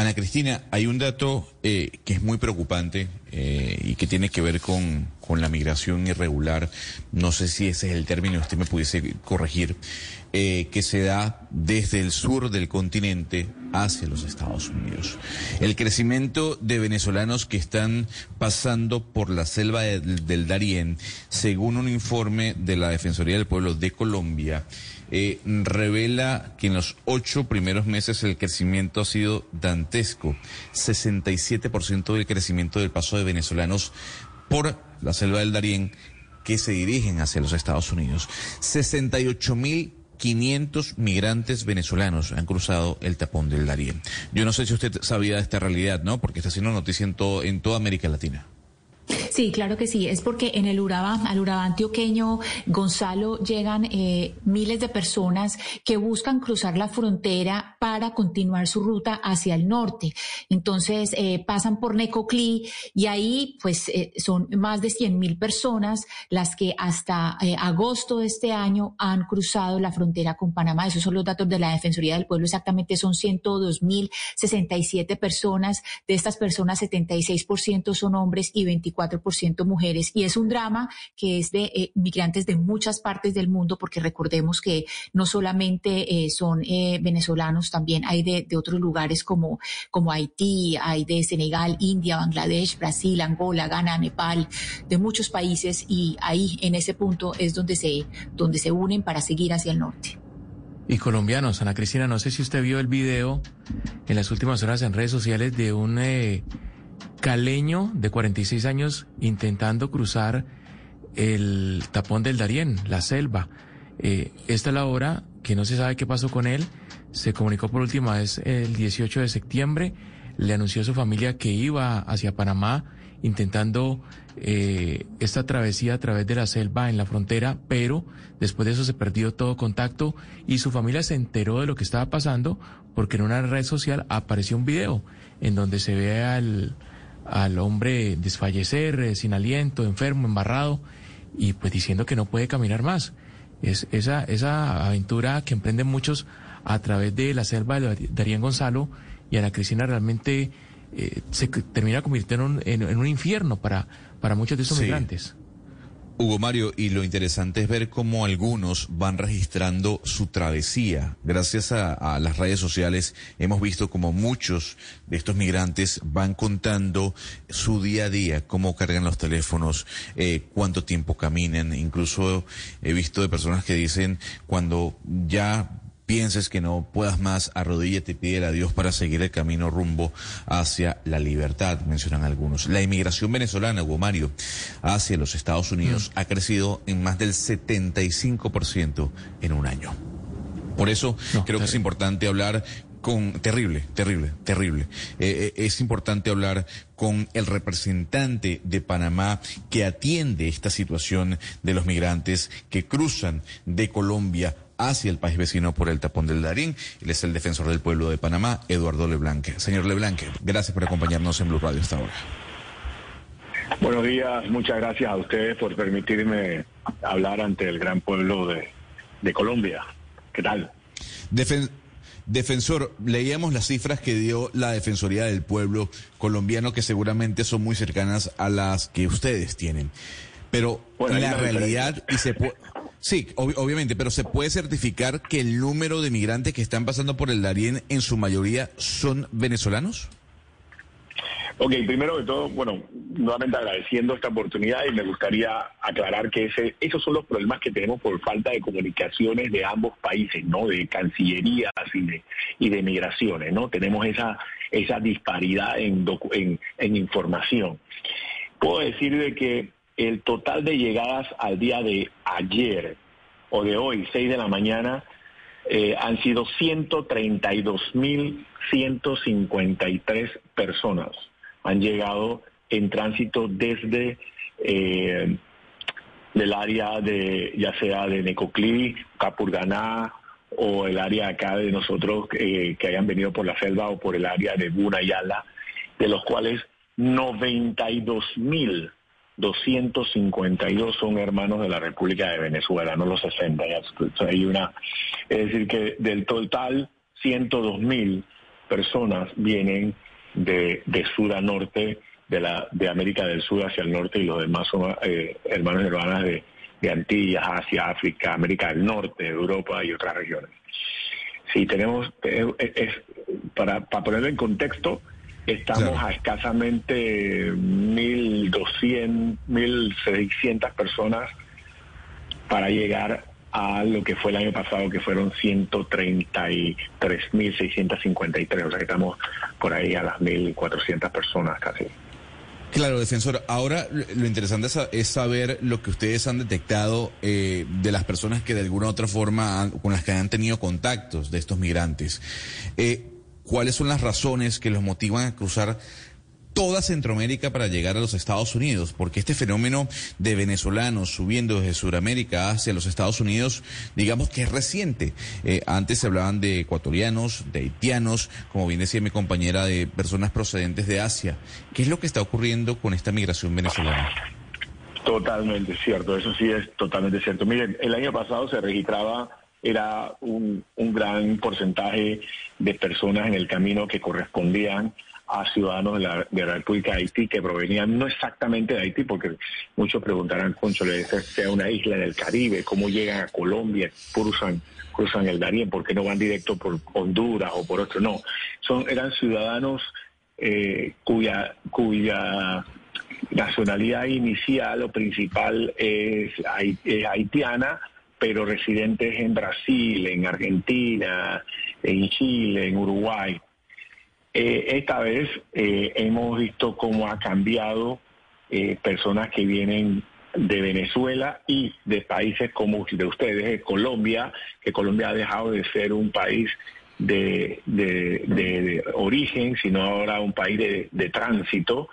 Ana Cristina, hay un dato eh, que es muy preocupante eh, y que tiene que ver con, con, la migración irregular. No sé si ese es el término, usted me pudiese corregir, eh, que se da desde el sur del continente hacia los Estados Unidos. El crecimiento de venezolanos que están pasando por la selva del, Darién, según un informe de la Defensoría del Pueblo de Colombia, eh, revela que en los ocho primeros meses el crecimiento ha sido dantesco. 67% del crecimiento del paso de venezolanos por la selva del Darién que se dirigen hacia los Estados Unidos. 68 mil 500 migrantes venezolanos han cruzado el tapón del Darién. Yo no sé si usted sabía de esta realidad, ¿no? Porque está haciendo noticia en, todo, en toda América Latina. Sí, claro que sí. Es porque en el Urabá, al Urabá antioqueño, Gonzalo, llegan eh, miles de personas que buscan cruzar la frontera para continuar su ruta hacia el norte. Entonces, eh, pasan por Necoclí y ahí, pues, eh, son más de 100 mil personas las que hasta agosto de este año han cruzado la frontera con Panamá. Esos son los datos de la Defensoría del Pueblo. Exactamente son 102 mil 67 personas. De estas personas, 76% son hombres y 24 ciento mujeres y es un drama que es de eh, migrantes de muchas partes del mundo porque recordemos que no solamente eh, son eh, venezolanos, también hay de, de, otros lugares como, como Haití, hay de Senegal, India, Bangladesh, Brasil, Angola, Ghana, Nepal, de muchos países y ahí en ese punto es donde se, donde se unen para seguir hacia el norte. Y colombianos, Ana Cristina, no sé si usted vio el video en las últimas horas en redes sociales de un eh, caleño de 46 años intentando cruzar el tapón del Darién, la selva. Eh, esta es la hora que no se sabe qué pasó con él. Se comunicó por última vez el 18 de septiembre. Le anunció a su familia que iba hacia Panamá intentando eh, esta travesía a través de la selva en la frontera, pero después de eso se perdió todo contacto y su familia se enteró de lo que estaba pasando porque en una red social apareció un video en donde se ve al, al hombre desfallecer, eh, sin aliento, enfermo, embarrado, y pues diciendo que no puede caminar más. Es esa, esa aventura que emprenden muchos a través de la selva de Darían Gonzalo y Ana Cristina realmente eh, se termina convirtiendo en un, en, un infierno para, para muchos de esos sí. migrantes. Hugo Mario, y lo interesante es ver cómo algunos van registrando su travesía. Gracias a, las redes sociales hemos visto como muchos de estos migrantes van contando su día a día, cómo cargan los teléfonos, eh, cuánto tiempo caminan. Incluso he visto de personas que dicen cuando ya pienses que no puedas más, arrodíllate y pídele a Dios para seguir el camino rumbo hacia la libertad, mencionan algunos. La inmigración venezolana, Hugo Mario, hacia los Estados Unidos mm. ha crecido en más del 75% en un año. Por eso no, creo que es importante hablar con terrible, terrible, terrible. Eh, eh, es importante hablar con el representante de Panamá que atiende esta situación de los migrantes que cruzan de Colombia hacia el país vecino por el tapón del Darín. Él es el defensor del pueblo de Panamá, Eduardo Leblanc. Señor Leblanc, gracias por acompañarnos en Blue Radio esta hora. Buenos días, muchas gracias a ustedes por permitirme hablar ante el gran pueblo de, de Colombia. ¿Qué tal? Defen Defensor, leíamos las cifras que dio la Defensoría del Pueblo colombiano que seguramente son muy cercanas a las que ustedes tienen. Pero bueno, la realidad, y se puede... Sí, ob obviamente, pero ¿se puede certificar que el número de migrantes que están pasando por el Darién en su mayoría son venezolanos? Ok, primero de todo, bueno, nuevamente agradeciendo esta oportunidad y me gustaría aclarar que ese, esos son los problemas que tenemos por falta de comunicaciones de ambos países, ¿no? De cancillerías y de, y de migraciones, ¿no? Tenemos esa, esa disparidad en, en, en información. Puedo decir de que el total de llegadas al día de ayer o de hoy, 6 de la mañana, eh, han sido 132.153 personas. Han llegado en tránsito desde eh, del área de, ya sea de Necoclí, Capurganá o el área acá de nosotros eh, que hayan venido por la selva o por el área de Bunayala, de los cuales 92 mil 252 son hermanos de la República de Venezuela, no los 60. Hay una, es decir, que del total 102 mil personas vienen de, de sur a norte, de, la, de América del Sur hacia el norte y los demás son eh, hermanos y hermanas de, Antillas, Asia, África, América del Norte, Europa y otras regiones. Si tenemos, es, para, para ponerlo en contexto, estamos a escasamente 1.200, 1.600 personas para llegar a lo que fue el año pasado, que fueron 133.653, o sea que estamos por ahí a las 1.400 personas casi. Claro, defensor. Ahora lo interesante es saber lo que ustedes han detectado eh, de las personas que de alguna u otra forma con las que han tenido contactos de estos migrantes. Eh, ¿Cuáles son las razones que los motivan a cruzar toda Centroamérica para llegar a los Estados Unidos, porque este fenómeno de venezolanos subiendo desde Sudamérica hacia los Estados Unidos, digamos que es reciente. Eh, antes se hablaban de ecuatorianos, de haitianos, como bien decía mi compañera, de personas procedentes de Asia. ¿Qué es lo que está ocurriendo con esta migración venezolana? Totalmente cierto, eso sí es totalmente cierto. Miren, el año pasado se registraba era un, un gran porcentaje de personas en el camino que correspondían a ciudadanos de la, de la, República de Haití que provenían no exactamente de Haití, porque muchos preguntarán, concho, le sea una isla del Caribe, cómo llegan a Colombia, cruzan, cruzan el Darién, por qué no van directo por Honduras o por otro, no, son eran ciudadanos eh, cuya cuya nacionalidad inicial o principal es haitiana, pero residentes en Brasil, en Argentina, en Chile, en Uruguay. Eh, esta vez eh, hemos visto cómo ha cambiado eh, personas que vienen de Venezuela y de países como de ustedes, de Colombia, que Colombia ha dejado de ser un país de, origen, sino ahora un país de, tránsito.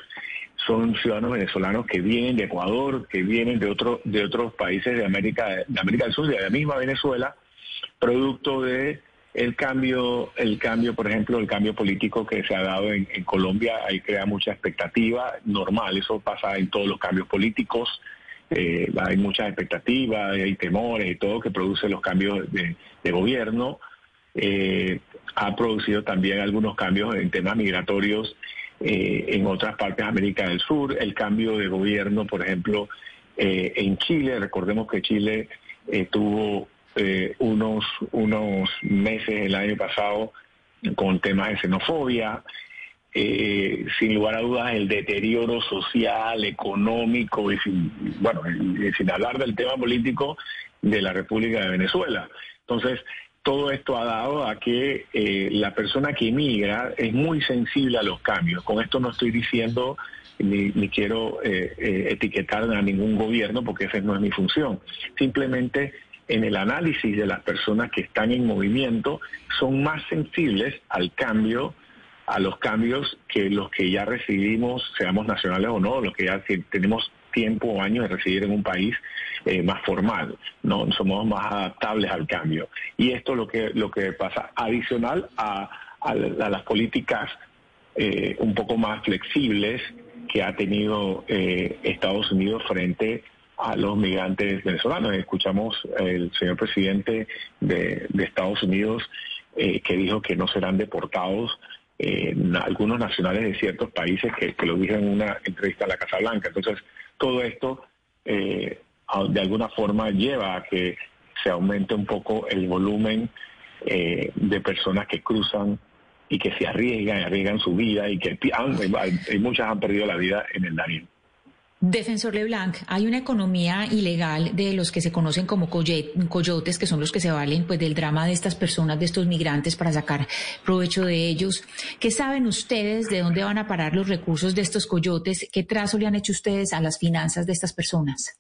Son ciudadanos venezolanos que vienen de Ecuador, que vienen de, otro, de otros países de América, de América del Sur, de la misma Venezuela, producto de el cambio, el cambio, por ejemplo, el cambio político que se ha dado en, Colombia, ahí crea mucha expectativa, normal, eso pasa en todos los cambios políticos, eh, hay muchas expectativas, hay temores y todo que produce los cambios de, gobierno. Eh, ha producido también algunos cambios en temas migratorios eh, en otras partes de América del Sur, el cambio de gobierno, por ejemplo, en Chile, recordemos que Chile tuvo eh, unos, unos meses el año pasado con temas de xenofobia. Eh, sin lugar a dudas, el deterioro social, económico y sin, bueno, sin hablar del tema político de la República de Venezuela. Entonces, todo esto ha dado a que eh, la persona que emigra es muy sensible a los cambios. Con esto no estoy diciendo ni, quiero etiquetar a ningún gobierno porque esa no es mi función. Simplemente en el análisis de las personas que están en movimiento son más sensibles al cambio, a los cambios que los que ya recibimos, seamos nacionales o no, los que ya tenemos tiempo o años de residir en un país eh, más formal, no somos más adaptables al cambio. Y esto es lo que lo que pasa adicional a, las políticas eh, un poco más flexibles que ha tenido eh, Estados Unidos frente a a los migrantes venezolanos. Escuchamos el señor presidente de, Estados Unidos eh, que dijo que no serán deportados eh, algunos nacionales de ciertos países que, lo dijo en una entrevista a la Casa Blanca. Entonces, todo esto eh, de alguna forma lleva a que se aumente un poco el volumen de personas que cruzan y que se arriesgan, arriesgan su vida y que han, muchas han perdido la vida en el Darién. Defensor Leblanc, hay una economía ilegal de los que se conocen como coyotes, que son los que se valen pues del drama de estas personas, de estos migrantes para sacar provecho de ellos. ¿Qué saben ustedes de dónde van a parar los recursos de estos coyotes? ¿Qué trazo le han hecho ustedes a las finanzas de estas personas?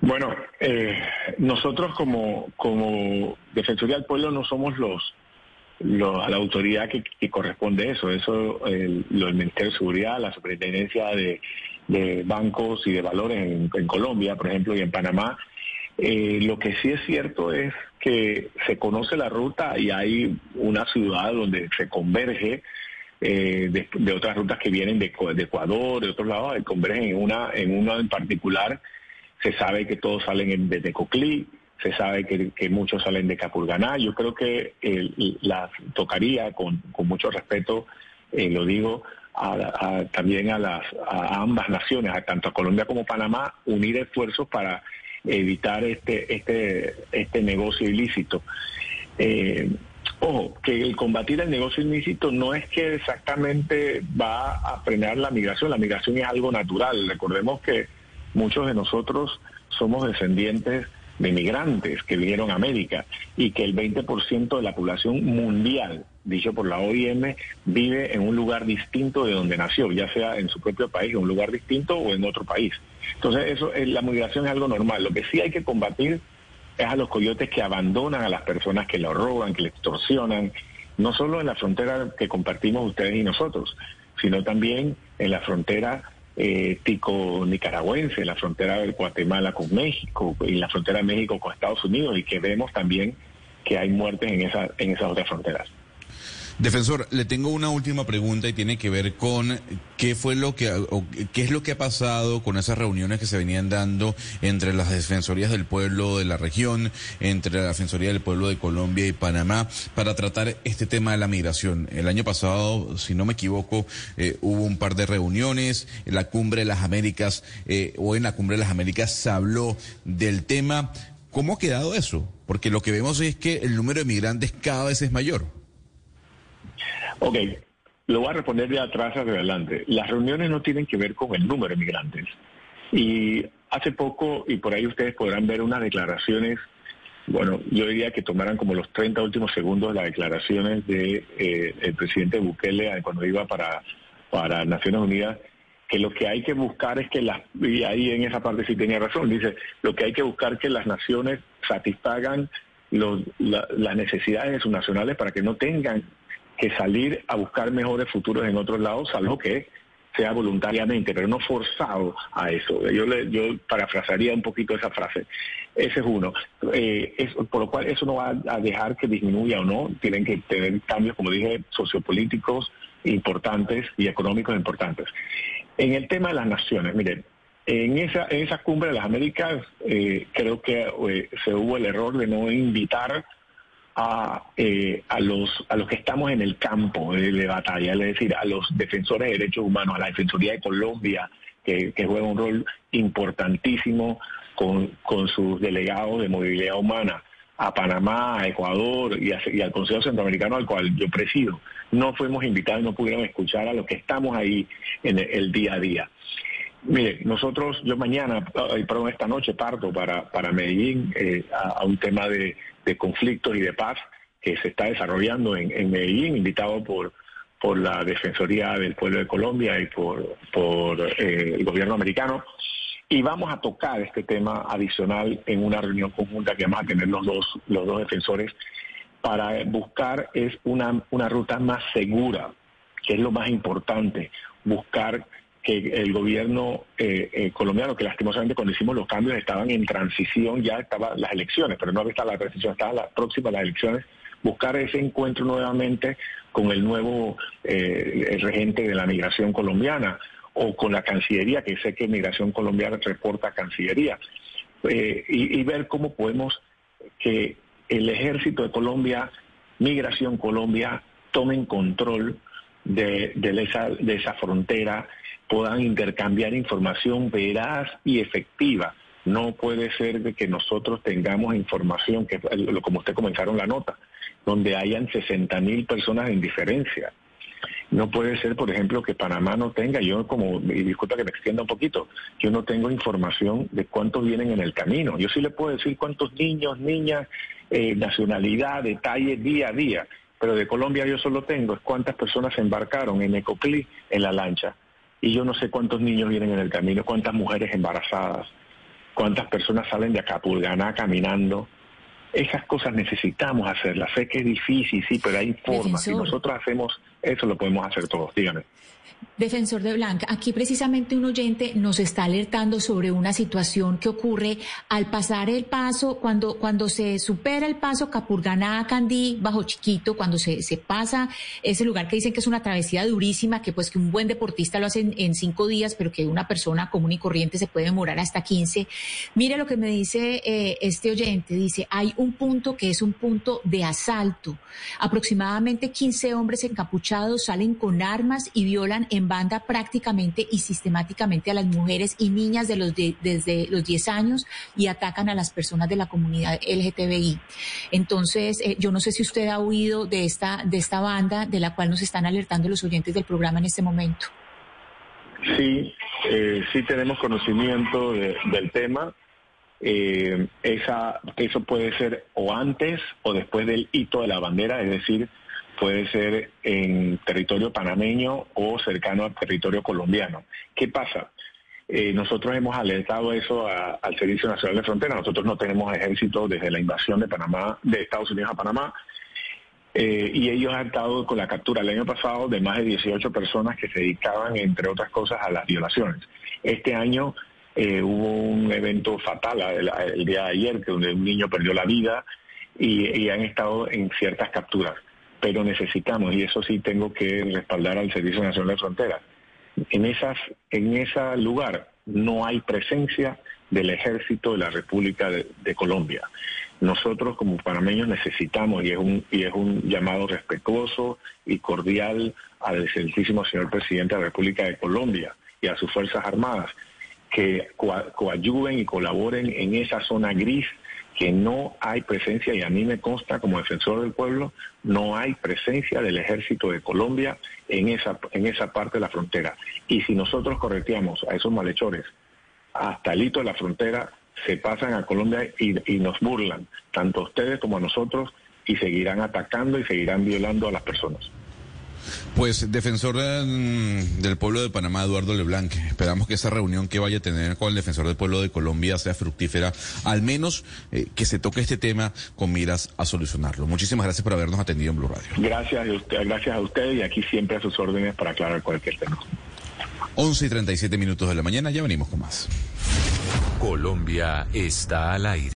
Bueno, eh, nosotros como, como Defensoría del Pueblo no somos los, la autoridad que, corresponde eso. Eso, el, lo, Ministerio de Seguridad, la Superintendencia de, Bancos y de Valores en, Colombia, por ejemplo, y en Panamá. Eh, lo que sí es cierto es que se conoce la ruta y hay una ciudad donde se converge eh, de, otras rutas que vienen de, Ecuador, de otros lados, convergen en una, en una en particular. Se sabe que todos salen desde Coclí, se sabe que, muchos salen de Capurganá. Yo creo que la tocaría, con, mucho respeto, eh, lo digo, también a, las, a ambas naciones, a tanto a Colombia como a Panamá, unir esfuerzos para evitar este, este, este negocio ilícito. Eh, ojo, que el combatir el negocio ilícito no es que exactamente va a frenar la migración, la migración es algo natural. Recordemos que muchos de nosotros somos descendientes de migrantes que vinieron a América y que el 20% de la población mundial, dicho por la OIM, vive en un lugar distinto de donde nació, ya sea en su propio país, en un lugar distinto o en otro país. Entonces, eso, eh, la migración es algo normal. Lo que sí hay que combatir es a los coyotes que abandonan a las personas que lo roban, que le extorsionan, no solo en la frontera que compartimos ustedes y nosotros, sino también en la frontera eh, tico-nicaragüense, la frontera de Guatemala con México y la frontera de México con Estados Unidos y que vemos también que hay muertes en, esa, en esas otras fronteras. Defensor, le tengo una última pregunta y tiene que ver con qué fue lo que, qué es lo que ha pasado con esas reuniones que se venían dando entre las defensorías del pueblo de la región, entre la defensoría del pueblo de Colombia y Panamá, para tratar este tema de la migración. El año pasado, si no me equivoco, eh, hubo un par de reuniones, en la cumbre de las Américas, eh, o en la cumbre de las Américas se habló del tema. ¿Cómo ha quedado eso? Porque lo que vemos es que el número de migrantes cada vez es mayor. Ok, lo voy a responder de atrás hacia adelante. Las reuniones no tienen que ver con el número de migrantes. Y hace poco, y por ahí ustedes podrán ver unas declaraciones, bueno, yo diría que tomaran como los 30 últimos segundos las declaraciones del de, eh, presidente Bukele cuando iba para, para Naciones Unidas, que lo que hay que buscar es que las, y ahí en esa parte sí tenía razón, dice, lo que hay que buscar es que las naciones satisfagan las necesidades de sus nacionales para que no tengan que salir a buscar mejores futuros en otros lados, salvo que sea voluntariamente, pero no forzado a eso. Yo, le, yo parafrasaría un poquito esa frase. Ese es uno. Eh, por lo cual eso no va a dejar que disminuya o no. Tienen que tener cambios, como dije, sociopolíticos importantes y económicos importantes. En el tema de las naciones, miren, en esa, en esa cumbre de las Américas eh, creo que eh, se hubo el error de no invitar a, eh, a, los, a los que estamos en el campo de, batalla, es decir, a los defensores de derechos humanos, a la Defensoría de Colombia, que, juega un rol importantísimo con, con, sus delegados de movilidad humana, a Panamá, a Ecuador y, al Consejo Centroamericano al cual yo presido. No fuimos invitados, no pudieron escuchar a los que estamos ahí en el, día a día. Mire, nosotros, yo mañana, perdón, esta noche parto para, para Medellín eh, a, un tema de, de conflictos y de paz que se está desarrollando en, Medellín, invitado por, por la Defensoría del Pueblo de Colombia y por, por eh, el gobierno americano. Y vamos a tocar este tema adicional en una reunión conjunta que vamos a tener los dos, los dos defensores para buscar es una, una ruta más segura, que es lo más importante, buscar que el gobierno eh, eh, colombiano, que lastimosamente cuando hicimos los cambios estaban en transición, ya estaban las elecciones, pero no había estado la transición, estaba la próxima las elecciones, buscar ese encuentro nuevamente con el nuevo eh, regente de la migración colombiana o con la Cancillería, que sé que Migración Colombiana reporta a Cancillería, y, y ver cómo podemos que el ejército de Colombia, Migración Colombia, tomen control de, esa, de esa frontera puedan intercambiar información veraz y efectiva. No puede ser de que nosotros tengamos información, que como usted comenzaron la nota, donde hayan 60 mil personas en diferencia. No puede ser, por ejemplo, que Panamá no tenga, yo como, y disculpa que me extienda un poquito, yo no tengo información de cuántos vienen en el camino. Yo sí le puedo decir cuántos niños, niñas, eh, nacionalidad, detalles día a día, pero de Colombia yo solo tengo es cuántas personas se embarcaron en Ecoclí en la lancha y yo no sé cuántos niños vienen en el camino, cuántas mujeres embarazadas, cuántas personas salen de Acapulganá caminando Esas cosas necesitamos hacerlas. Sé que es difícil, sí, pero hay formas. Si nosotros hacemos eso, lo podemos hacer todos. Dígame. Defensor de Blanca, aquí precisamente un oyente nos está alertando sobre una situación que ocurre al pasar el paso, cuando, cuando se supera el paso Capurganá, Candí, Bajo Chiquito, cuando se, se pasa ese lugar que dicen que es una travesía durísima, que pues que un buen deportista lo hace en, cinco días, pero que una persona común y corriente se puede demorar hasta 15. Mire lo que me dice eh, este oyente, dice, hay un punto que es un punto de asalto. Aproximadamente 15 hombres encapuchados salen con armas y violan en banda prácticamente y sistemáticamente a las mujeres y niñas de los desde los 10 años y atacan a las personas de la comunidad LGTBI. Entonces, eh, yo no sé si usted ha oído de esta, de esta banda de la cual nos están alertando los oyentes del programa en este momento. Sí, eh, sí tenemos conocimiento del tema. Eh, esa, eso puede ser o antes o después del hito de la bandera, es decir, puede ser en territorio panameño o cercano al territorio colombiano. ¿Qué pasa? Eh, nosotros hemos alertado eso al Servicio Nacional de Frontera. Nosotros no tenemos ejército desde la invasión de Panamá, de Estados Unidos a Panamá. Eh, y ellos han estado con la captura el año pasado de más de 18 personas que se dedicaban, entre otras cosas, a las violaciones. Este año eh, hubo un evento fatal el, día de ayer, que donde un niño perdió la vida y han estado en ciertas capturas pero necesitamos, y eso sí tengo que respaldar al Servicio Nacional de Fronteras, en, esas, en ese lugar no hay presencia del ejército de la República de, Colombia. Nosotros como panameños necesitamos, y es, un, y es un llamado respetuoso y cordial al excelentísimo señor presidente de la República de Colombia y a sus Fuerzas Armadas, que coayuden y colaboren en esa zona gris que no hay presencia, y a mí me consta como defensor del pueblo, no hay presencia del ejército de Colombia en esa, en esa parte de la frontera. Y si nosotros correteamos a esos malhechores hasta el hito de la frontera, se pasan a Colombia y, y nos burlan, tanto a ustedes como a nosotros, y seguirán atacando y seguirán violando a las personas. Pues defensor mm, del pueblo de Panamá, Eduardo Leblanc, esperamos que esa reunión que vaya a tener con el defensor del pueblo de Colombia sea fructífera, al menos eh, que se toque este tema con miras a solucionarlo. Muchísimas gracias por habernos atendido en Blue Radio. Gracias a usted, gracias a usted y aquí siempre a sus órdenes para aclarar cualquier tema. 11 y 37 minutos de la mañana, ya venimos con más. Colombia está al aire.